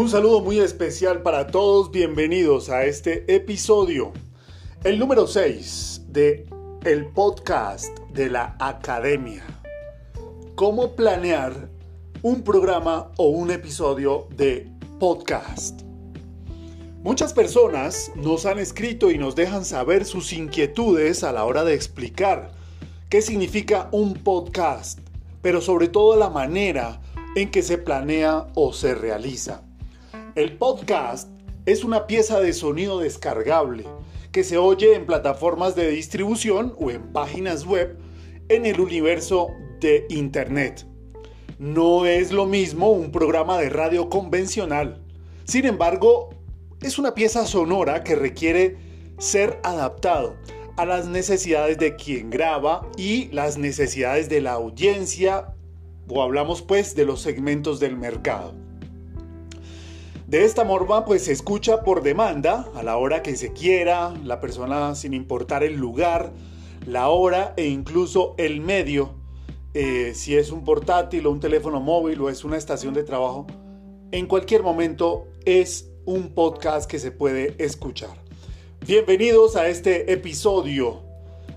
Un saludo muy especial para todos, bienvenidos a este episodio, el número 6 de el podcast de la academia. ¿Cómo planear un programa o un episodio de podcast? Muchas personas nos han escrito y nos dejan saber sus inquietudes a la hora de explicar qué significa un podcast, pero sobre todo la manera en que se planea o se realiza. El podcast es una pieza de sonido descargable que se oye en plataformas de distribución o en páginas web en el universo de Internet. No es lo mismo un programa de radio convencional. Sin embargo, es una pieza sonora que requiere ser adaptado a las necesidades de quien graba y las necesidades de la audiencia o hablamos pues de los segmentos del mercado. De esta forma, pues se escucha por demanda, a la hora que se quiera, la persona sin importar el lugar, la hora e incluso el medio, eh, si es un portátil o un teléfono móvil o es una estación de trabajo, en cualquier momento es un podcast que se puede escuchar. Bienvenidos a este episodio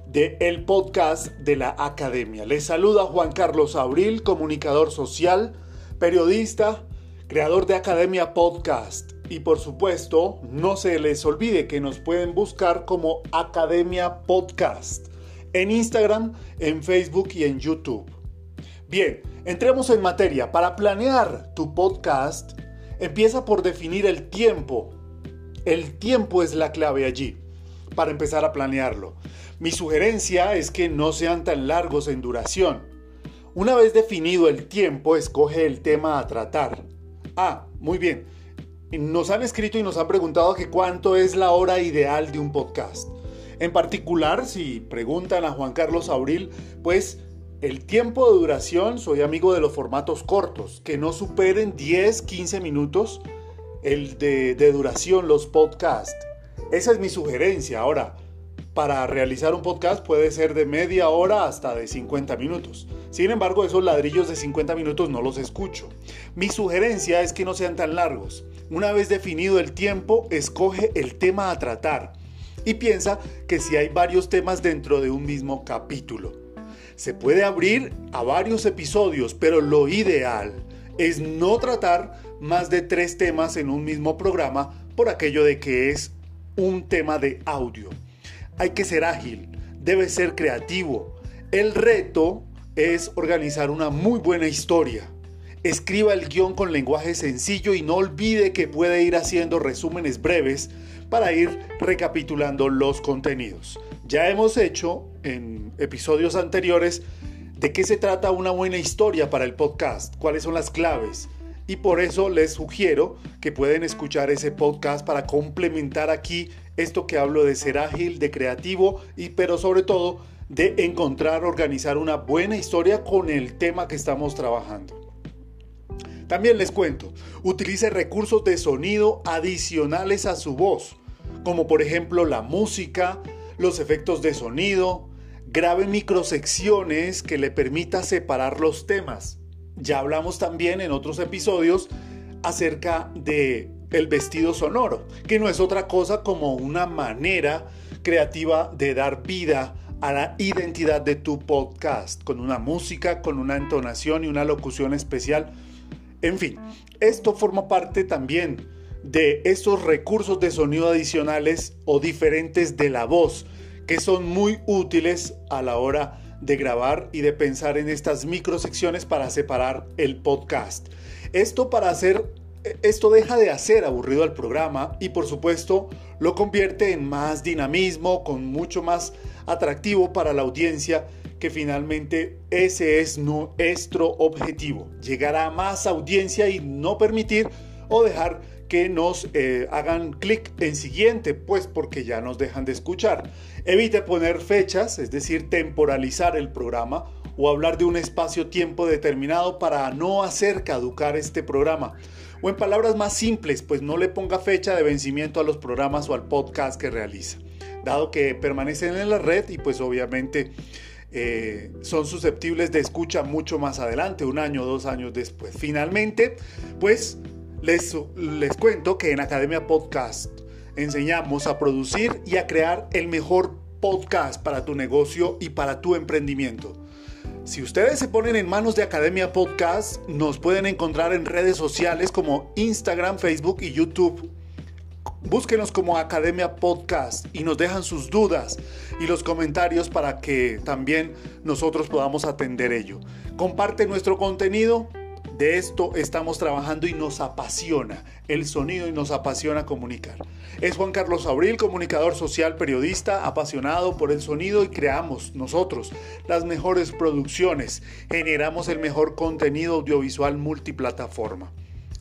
de el podcast de la Academia. Les saluda Juan Carlos Abril, comunicador social, periodista, creador de Academia Podcast. Y por supuesto, no se les olvide que nos pueden buscar como Academia Podcast en Instagram, en Facebook y en YouTube. Bien, entremos en materia. Para planear tu podcast, empieza por definir el tiempo. El tiempo es la clave allí para empezar a planearlo. Mi sugerencia es que no sean tan largos en duración. Una vez definido el tiempo, escoge el tema a tratar. Ah, muy bien. Nos han escrito y nos han preguntado que cuánto es la hora ideal de un podcast. En particular, si preguntan a Juan Carlos Abril, pues el tiempo de duración, soy amigo de los formatos cortos, que no superen 10, 15 minutos el de, de duración los podcasts. Esa es mi sugerencia. Ahora, para realizar un podcast puede ser de media hora hasta de 50 minutos. Sin embargo, esos ladrillos de 50 minutos no los escucho. Mi sugerencia es que no sean tan largos. Una vez definido el tiempo, escoge el tema a tratar y piensa que si hay varios temas dentro de un mismo capítulo. Se puede abrir a varios episodios, pero lo ideal es no tratar más de tres temas en un mismo programa por aquello de que es un tema de audio. Hay que ser ágil, debe ser creativo. El reto es organizar una muy buena historia. Escriba el guion con lenguaje sencillo y no olvide que puede ir haciendo resúmenes breves para ir recapitulando los contenidos. Ya hemos hecho en episodios anteriores de qué se trata una buena historia para el podcast, cuáles son las claves. Y por eso les sugiero que pueden escuchar ese podcast para complementar aquí esto que hablo de ser ágil, de creativo y pero sobre todo de encontrar, organizar una buena historia con el tema que estamos trabajando. También les cuento, utilice recursos de sonido adicionales a su voz, como por ejemplo la música, los efectos de sonido, grabe microsecciones que le permita separar los temas. Ya hablamos también en otros episodios acerca de el vestido sonoro, que no es otra cosa como una manera creativa de dar vida a la identidad de tu podcast, con una música, con una entonación y una locución especial. En fin, esto forma parte también de esos recursos de sonido adicionales o diferentes de la voz, que son muy útiles a la hora de grabar y de pensar en estas microsecciones para separar el podcast. Esto para hacer esto deja de hacer aburrido al programa y por supuesto lo convierte en más dinamismo, con mucho más atractivo para la audiencia, que finalmente ese es nuestro objetivo, llegar a más audiencia y no permitir o dejar que nos eh, hagan clic en siguiente, pues porque ya nos dejan de escuchar. Evite poner fechas, es decir, temporalizar el programa o hablar de un espacio-tiempo determinado para no hacer caducar este programa. O en palabras más simples, pues no le ponga fecha de vencimiento a los programas o al podcast que realiza, dado que permanecen en la red y pues obviamente eh, son susceptibles de escucha mucho más adelante, un año o dos años después. Finalmente, pues Les, cuento que en Academia Podcast enseñamos a producir y a crear el mejor podcast para tu negocio y para tu emprendimiento. Si ustedes se ponen en manos de Academia Podcast, nos pueden encontrar en redes sociales como Instagram, Facebook y YouTube. Búsquenos como Academia Podcast y nos dejan sus dudas y los comentarios para que también nosotros podamos atender ello. Comparte nuestro contenido. De esto estamos trabajando y nos apasiona el sonido y nos apasiona comunicar. Es Juan Carlos Abril, comunicador social, periodista, apasionado por el sonido y creamos nosotros las mejores producciones, generamos el mejor contenido audiovisual multiplataforma.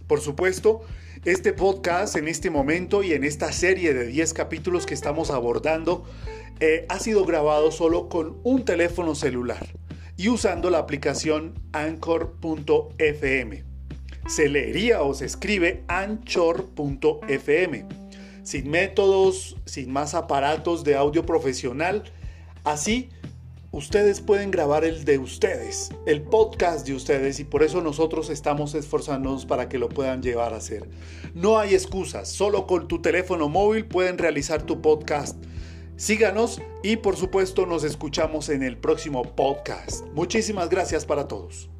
Por supuesto, este podcast en este momento y en esta serie de 10 capítulos que estamos abordando eh, ha sido grabado solo con un teléfono celular y usando la aplicación anchor.fm. Se leería o se escribe anchor.fm. Sin métodos, sin más aparatos de audio profesional. Así, ustedes pueden grabar el de ustedes, el podcast de ustedes y por eso nosotros estamos esforzándonos para que lo puedan llevar a hacer. No hay excusas, solo con tu teléfono móvil pueden realizar tu podcast Síganos y por supuesto nos escuchamos en el próximo podcast. Muchísimas gracias para todos.